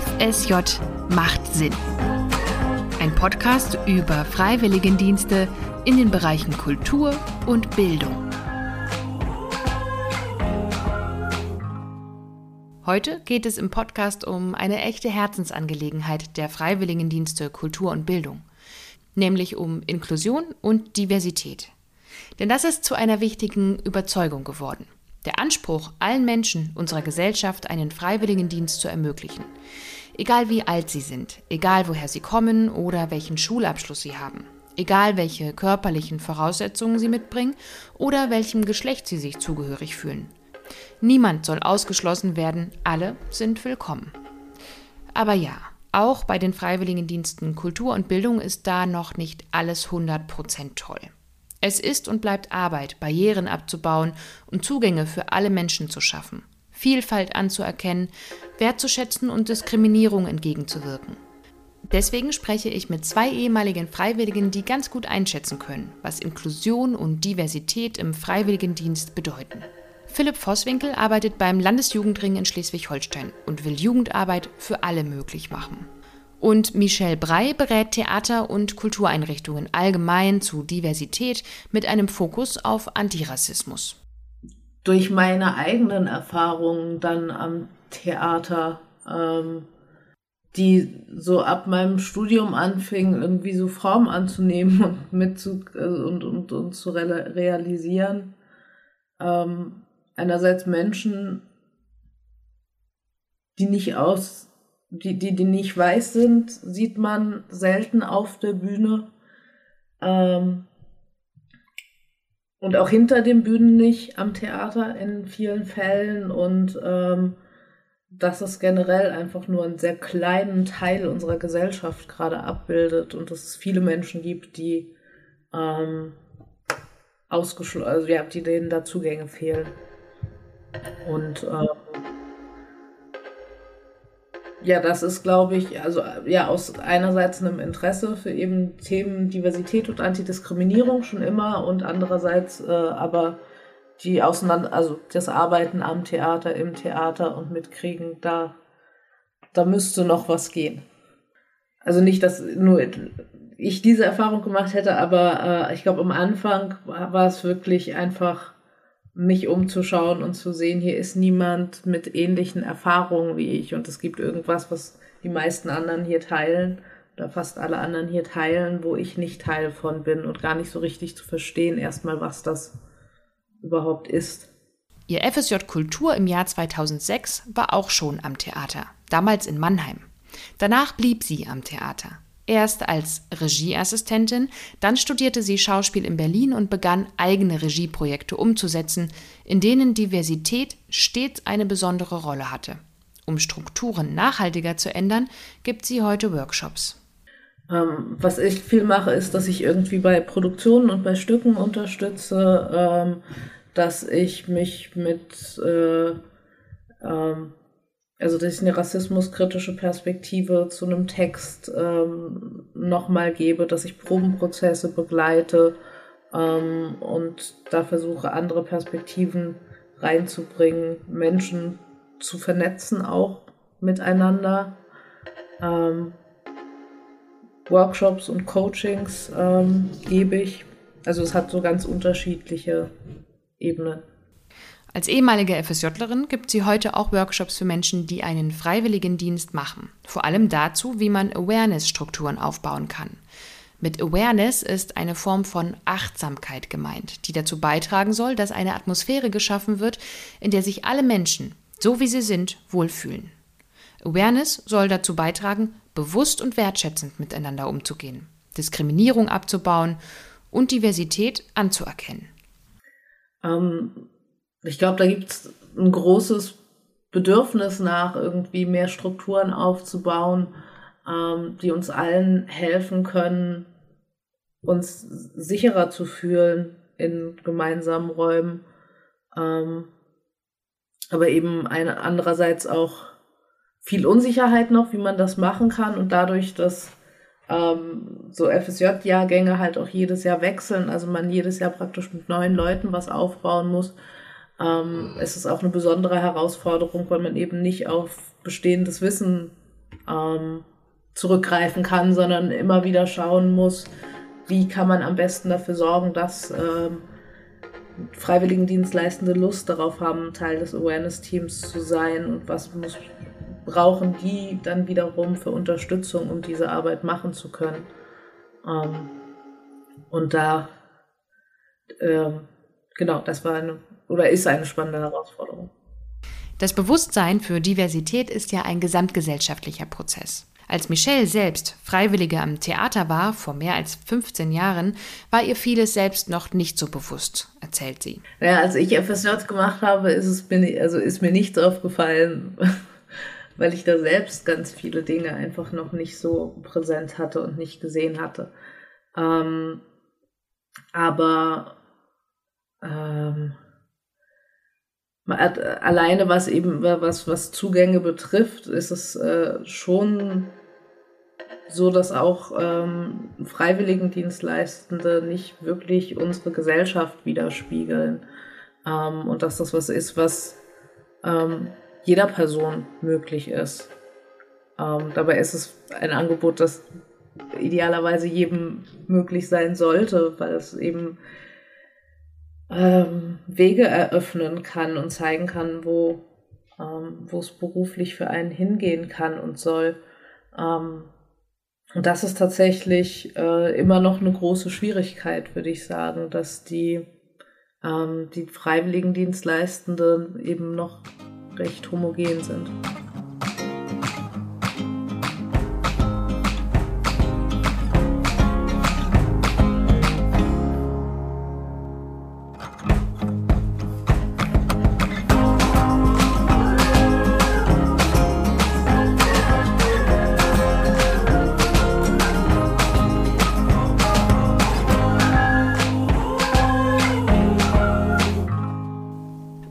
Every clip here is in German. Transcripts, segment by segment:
FSJ macht Sinn. Ein Podcast über Freiwilligendienste in den Bereichen Kultur und Bildung. Heute geht es im Podcast um eine echte Herzensangelegenheit der Freiwilligendienste Kultur und Bildung, nämlich um Inklusion und Diversität. Denn das ist zu einer wichtigen Überzeugung geworden. Der Anspruch, allen Menschen unserer Gesellschaft einen Freiwilligendienst zu ermöglichen. Egal wie alt sie sind, egal woher sie kommen oder welchen Schulabschluss sie haben, egal welche körperlichen Voraussetzungen sie mitbringen oder welchem Geschlecht sie sich zugehörig fühlen. Niemand soll ausgeschlossen werden, alle sind willkommen. Aber ja, auch bei den Freiwilligendiensten Kultur und Bildung ist da noch nicht alles 100% toll. Es ist und bleibt Arbeit, Barrieren abzubauen und Zugänge für alle Menschen zu schaffen, Vielfalt anzuerkennen, wertzuschätzen und Diskriminierung entgegenzuwirken. Deswegen spreche ich mit zwei ehemaligen Freiwilligen, die ganz gut einschätzen können, was Inklusion und Diversität im Freiwilligendienst bedeuten. Philipp Vosswinkel arbeitet beim Landesjugendring in Schleswig-Holstein und will Jugendarbeit für alle möglich machen. Und Michelle Brey berät Theater- und Kultureinrichtungen allgemein zu Diversität mit einem Fokus auf Antirassismus. Durch meine eigenen Erfahrungen dann am Theater, ähm, die so ab meinem Studium anfingen, irgendwie so Form anzunehmen und mit zu, äh, und, und, und zu realisieren, ähm, einerseits Menschen, die nicht aus, die, die, die nicht weiß sind, sieht man selten auf der Bühne. Ähm, und auch hinter den Bühnen nicht am Theater in vielen Fällen. Und ähm, dass es generell einfach nur einen sehr kleinen Teil unserer Gesellschaft gerade abbildet und dass es viele Menschen gibt, die ähm, ausgeschlossen, also ja, die denen da Zugänge fehlen. Und ähm, ja, das ist, glaube ich, also ja, aus einerseits einem Interesse für eben Themen Diversität und Antidiskriminierung schon immer und andererseits äh, aber die Auseinander, also das Arbeiten am Theater, im Theater und mitkriegen, da, da müsste noch was gehen. Also nicht, dass nur ich diese Erfahrung gemacht hätte, aber äh, ich glaube, am Anfang war es wirklich einfach mich umzuschauen und zu sehen, hier ist niemand mit ähnlichen Erfahrungen wie ich und es gibt irgendwas, was die meisten anderen hier teilen oder fast alle anderen hier teilen, wo ich nicht Teil von bin und gar nicht so richtig zu verstehen erstmal, was das überhaupt ist. Ihr FSJ Kultur im Jahr 2006 war auch schon am Theater, damals in Mannheim. Danach blieb sie am Theater. Erst als Regieassistentin, dann studierte sie Schauspiel in Berlin und begann eigene Regieprojekte umzusetzen, in denen Diversität stets eine besondere Rolle hatte. Um Strukturen nachhaltiger zu ändern, gibt sie heute Workshops. Ähm, was ich viel mache, ist, dass ich irgendwie bei Produktionen und bei Stücken unterstütze, ähm, dass ich mich mit äh, ähm, also dass ich eine rassismuskritische Perspektive zu einem Text ähm, nochmal gebe, dass ich Probenprozesse begleite ähm, und da versuche, andere Perspektiven reinzubringen, Menschen zu vernetzen auch miteinander. Ähm, Workshops und Coachings ähm, gebe ich. Also es hat so ganz unterschiedliche Ebenen. Als ehemalige FSJlerin gibt sie heute auch Workshops für Menschen, die einen Freiwilligendienst machen. Vor allem dazu, wie man Awareness-Strukturen aufbauen kann. Mit Awareness ist eine Form von Achtsamkeit gemeint, die dazu beitragen soll, dass eine Atmosphäre geschaffen wird, in der sich alle Menschen, so wie sie sind, wohlfühlen. Awareness soll dazu beitragen, bewusst und wertschätzend miteinander umzugehen, Diskriminierung abzubauen und Diversität anzuerkennen. Ähm, ich glaube, da gibt es ein großes Bedürfnis nach, irgendwie mehr Strukturen aufzubauen, ähm, die uns allen helfen können, uns sicherer zu fühlen in gemeinsamen Räumen. Ähm, aber eben eine, andererseits auch viel Unsicherheit noch, wie man das machen kann und dadurch, dass ähm, so FSJ-Jahrgänge halt auch jedes Jahr wechseln, also man jedes Jahr praktisch mit neuen Leuten was aufbauen muss, ähm, es ist auch eine besondere Herausforderung, weil man eben nicht auf bestehendes Wissen ähm, zurückgreifen kann, sondern immer wieder schauen muss, wie kann man am besten dafür sorgen, dass ähm, Freiwilligendienstleistende Lust darauf haben, Teil des Awareness-Teams zu sein und was muss, brauchen die dann wiederum für Unterstützung, um diese Arbeit machen zu können. Ähm, und da, äh, genau, das war eine oder ist eine spannende Herausforderung. Das Bewusstsein für Diversität ist ja ein gesamtgesellschaftlicher Prozess. Als Michelle selbst Freiwillige am Theater war, vor mehr als 15 Jahren, war ihr vieles selbst noch nicht so bewusst, erzählt sie. Ja, als ich FSJ gemacht habe, ist, es mir, also ist mir nichts aufgefallen, weil ich da selbst ganz viele Dinge einfach noch nicht so präsent hatte und nicht gesehen hatte. Ähm, aber ähm, alleine was eben was was Zugänge betrifft, ist es äh, schon so dass auch ähm, Freiwilligendienstleistende nicht wirklich unsere Gesellschaft widerspiegeln. Ähm, und dass das was ist, was ähm, jeder Person möglich ist. Ähm, dabei ist es ein Angebot, das idealerweise jedem möglich sein sollte, weil es eben ähm, Wege eröffnen kann und zeigen kann, wo ähm, es beruflich für einen hingehen kann und soll. Ähm, und das ist tatsächlich äh, immer noch eine große Schwierigkeit, würde ich sagen, dass die, ähm, die Freiwilligendienstleistenden eben noch recht homogen sind.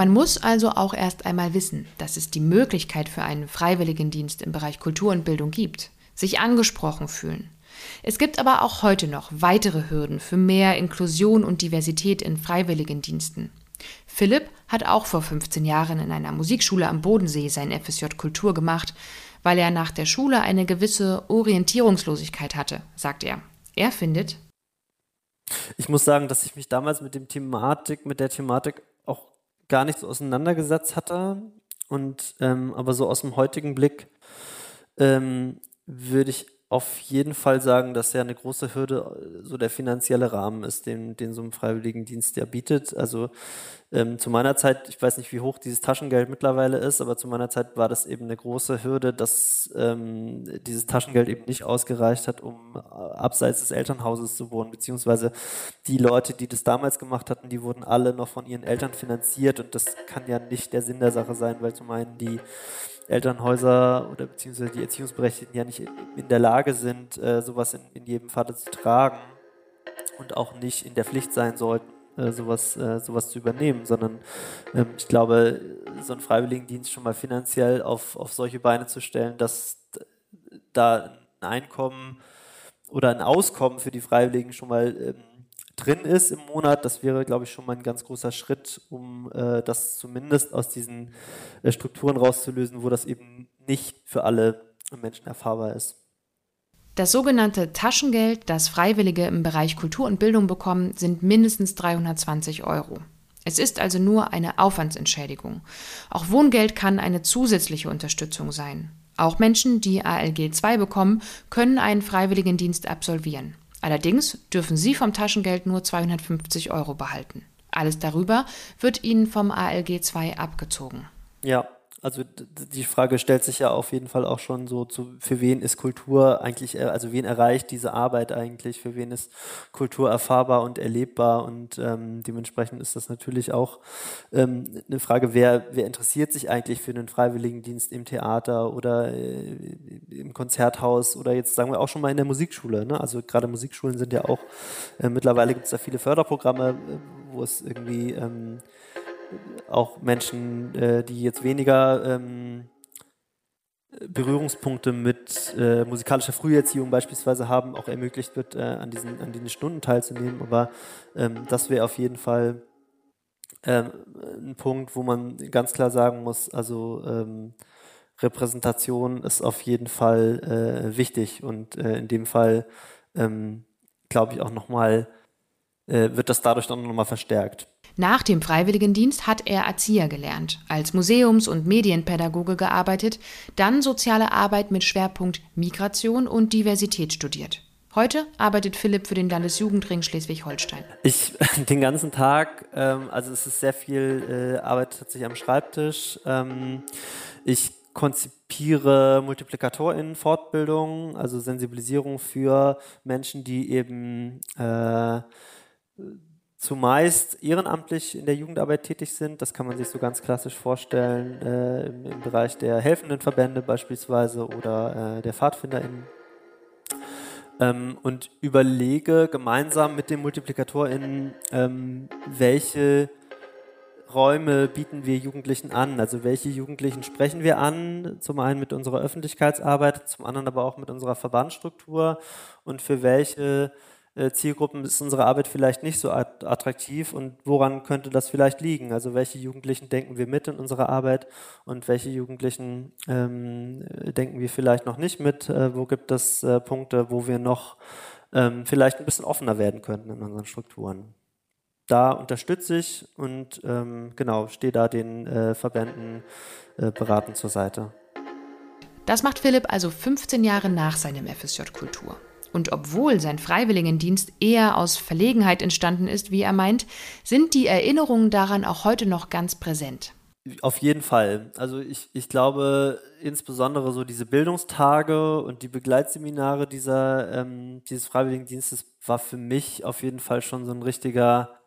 Man muss also auch erst einmal wissen, dass es die Möglichkeit für einen Freiwilligendienst im Bereich Kultur und Bildung gibt, sich angesprochen fühlen. Es gibt aber auch heute noch weitere Hürden für mehr Inklusion und Diversität in Freiwilligendiensten. Philipp hat auch vor 15 Jahren in einer Musikschule am Bodensee sein FSJ Kultur gemacht, weil er nach der Schule eine gewisse Orientierungslosigkeit hatte, sagt er. Er findet, ich muss sagen, dass ich mich damals mit dem Thematik, mit der Thematik gar nicht so auseinandergesetzt hatte. Und ähm, aber so aus dem heutigen Blick ähm, würde ich auf jeden Fall sagen, dass ja eine große Hürde äh, so der finanzielle Rahmen ist, den, den so ein Freiwilligendienst ja bietet. Also ähm, zu meiner Zeit, ich weiß nicht, wie hoch dieses Taschengeld mittlerweile ist, aber zu meiner Zeit war das eben eine große Hürde, dass ähm, dieses Taschengeld eben nicht ausgereicht hat, um äh, abseits des Elternhauses zu wohnen, beziehungsweise die Leute, die das damals gemacht hatten, die wurden alle noch von ihren Eltern finanziert und das kann ja nicht der Sinn der Sache sein, weil zum einen die Elternhäuser oder beziehungsweise die Erziehungsberechtigten ja nicht in der Lage sind, äh, sowas in, in jedem Vater zu tragen und auch nicht in der Pflicht sein sollten, äh, sowas, äh, sowas zu übernehmen, sondern ähm, ich glaube, so einen Freiwilligendienst schon mal finanziell auf, auf solche Beine zu stellen, dass da ein Einkommen oder ein Auskommen für die Freiwilligen schon mal ähm, drin ist im Monat, das wäre, glaube ich, schon mal ein ganz großer Schritt, um äh, das zumindest aus diesen äh, Strukturen rauszulösen, wo das eben nicht für alle Menschen erfahrbar ist. Das sogenannte Taschengeld, das Freiwillige im Bereich Kultur und Bildung bekommen, sind mindestens 320 Euro. Es ist also nur eine Aufwandsentschädigung. Auch Wohngeld kann eine zusätzliche Unterstützung sein. Auch Menschen, die ALG 2 bekommen, können einen Freiwilligendienst absolvieren. Allerdings dürfen Sie vom Taschengeld nur 250 Euro behalten. Alles darüber wird Ihnen vom ALG 2 abgezogen. Ja, also die Frage stellt sich ja auf jeden Fall auch schon so zu, für wen ist Kultur eigentlich, äh, also wen erreicht diese Arbeit eigentlich, für wen ist Kultur erfahrbar und erlebbar und ähm, dementsprechend ist das natürlich auch ähm, eine Frage, wer, wer interessiert sich eigentlich für einen Freiwilligendienst im Theater oder äh, im Konzerthaus oder jetzt sagen wir auch schon mal in der Musikschule, ne? also gerade Musikschulen sind ja auch, äh, mittlerweile gibt es da viele Förderprogramme, äh, wo es irgendwie ähm, auch Menschen, äh, die jetzt weniger ähm, Berührungspunkte mit äh, musikalischer Früherziehung beispielsweise haben, auch ermöglicht wird, äh, an, diesen, an diesen Stunden teilzunehmen. Aber ähm, das wäre auf jeden Fall ähm, ein Punkt, wo man ganz klar sagen muss, also ähm, Repräsentation ist auf jeden Fall äh, wichtig und äh, in dem Fall ähm, glaube ich auch nochmal, äh, wird das dadurch dann nochmal verstärkt. Nach dem Freiwilligendienst hat er Erzieher gelernt, als Museums- und Medienpädagoge gearbeitet, dann soziale Arbeit mit Schwerpunkt Migration und Diversität studiert. Heute arbeitet Philipp für den Landesjugendring Schleswig-Holstein. Ich den ganzen Tag, ähm, also es ist sehr viel äh, Arbeit tatsächlich am Schreibtisch. Ähm, ich konzipiere MultiplikatorInnen-Fortbildungen, also Sensibilisierung für Menschen, die eben äh, zumeist ehrenamtlich in der Jugendarbeit tätig sind. Das kann man sich so ganz klassisch vorstellen äh, im, im, Bereich der helfenden Verbände beispielsweise oder äh, der PfadfinderInnen ähm, und überlege gemeinsam mit den MultiplikatorInnen, ähm, welche Räume bieten wir Jugendlichen an? Also welche Jugendlichen sprechen wir an? Zum einen mit unserer Öffentlichkeitsarbeit, zum anderen aber auch mit unserer Verbandsstruktur und für welche Zielgruppen ist unsere Arbeit vielleicht nicht so attraktiv und woran könnte das vielleicht liegen? Also welche Jugendlichen denken wir mit in unserer Arbeit und welche Jugendlichen ähm, denken wir vielleicht noch nicht mit? Äh, wo gibt es äh, Punkte, wo wir noch ähm, vielleicht ein bisschen offener werden könnten in unseren Strukturen? Da unterstütze ich und ähm, genau stehe da den äh, Verbänden äh, beratend zur Seite. Das macht Philipp also 15 Jahre nach seinem FSJ Kultur. Und obwohl sein Freiwilligendienst eher aus Verlegenheit entstanden ist, wie er meint, sind die Erinnerungen daran auch heute noch ganz präsent. Auf jeden Fall. Also ich, ich glaube, insbesondere so diese Bildungstage und die Begleitseminare dieser, ähm, dieses Freiwilligendienstes war für mich auf jeden Fall schon so ein richtiger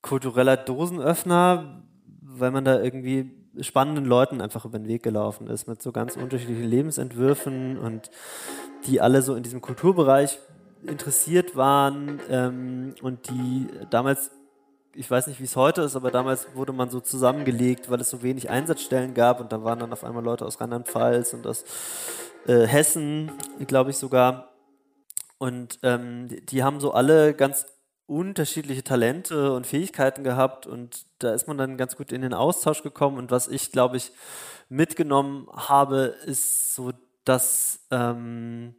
kultureller Dosenöffner, weil man da irgendwie spannenden Leuten einfach über den Weg gelaufen ist, mit so ganz unterschiedlichen Lebensentwürfen und die alle so in diesem Kulturbereich interessiert waren ähm, und die damals, ich weiß nicht, wie es heute ist, aber damals wurde man so zusammengelegt, weil es so wenig Einsatzstellen gab und da waren dann auf einmal Leute aus Rheinland-Pfalz und aus äh, Hessen, glaube ich sogar. Und ähm, die, die haben so alle ganz unterschiedliche Talente und Fähigkeiten gehabt und da ist man dann ganz gut in den Austausch gekommen und was ich, glaube ich, mitgenommen habe, ist so, dass ähm,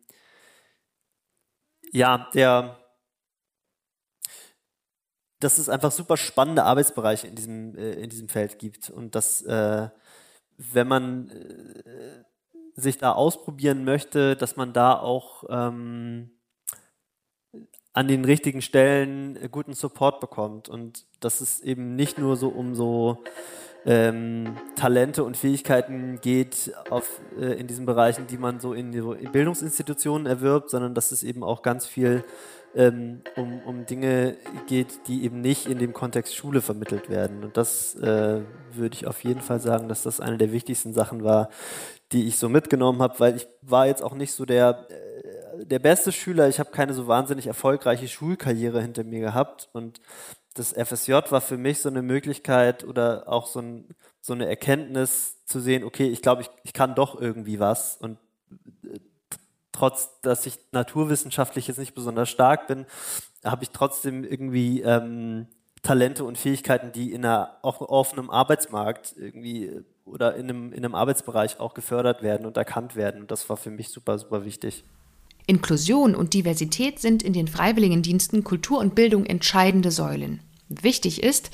ja, der dass es einfach super spannende Arbeitsbereiche in diesem, äh, in diesem Feld gibt und dass äh, wenn man äh, sich da ausprobieren möchte, dass man da auch ähm, an den richtigen Stellen äh, guten Support bekommt. Und dass es eben nicht nur so um so ähm, Talente und Fähigkeiten geht auf, äh, in diesen Bereichen, die man so in, in, Bildungsinstitutionen erwirbt, sondern dass es eben auch ganz viel ähm, um, um Dinge geht, die eben nicht in dem Kontext Schule vermittelt werden. Und das äh, würde ich auf jeden Fall sagen, dass das eine der wichtigsten Sachen war, die ich so mitgenommen habe, weil ich war jetzt auch nicht so der äh, der beste Schüler, ich habe keine so wahnsinnig erfolgreiche Schulkarriere hinter mir gehabt und das FSJ war für mich so eine Möglichkeit oder auch so, ein, so eine Erkenntnis zu sehen, okay, ich glaube, ich, ich kann doch irgendwie was und äh, trotz, dass ich naturwissenschaftlich jetzt nicht besonders stark bin, habe ich trotzdem irgendwie ähm, Talente und Fähigkeiten, die in einer offenen Arbeitsmarkt irgendwie äh, oder in einem, in einem Arbeitsbereich auch gefördert werden und erkannt werden. Und das war für mich super, super wichtig. Inklusion und Diversität sind in den Freiwilligendiensten Kultur und Bildung entscheidende Säulen. Wichtig ist,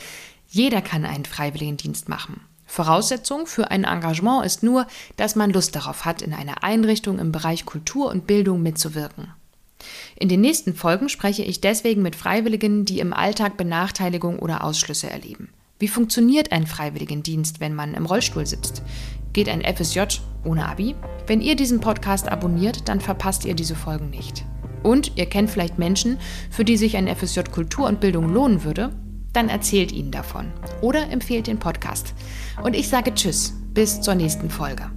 jeder kann einen Freiwilligendienst machen. Voraussetzung für ein Engagement ist nur, dass man Lust darauf hat, in einer Einrichtung im Bereich Kultur und Bildung mitzuwirken. In den nächsten Folgen spreche ich deswegen mit Freiwilligen, die im Alltag Benachteiligung oder Ausschlüsse erleben. Wie funktioniert ein Freiwilligendienst, wenn man im Rollstuhl sitzt? Geht ein FSJ ohne Abi? Wenn ihr diesen Podcast abonniert, dann verpasst ihr diese Folgen nicht. Und ihr kennt vielleicht Menschen, für die sich ein FSJ Kultur und Bildung lohnen würde, dann erzählt ihnen davon oder empfehlt den Podcast. Und ich sage Tschüss, bis zur nächsten Folge.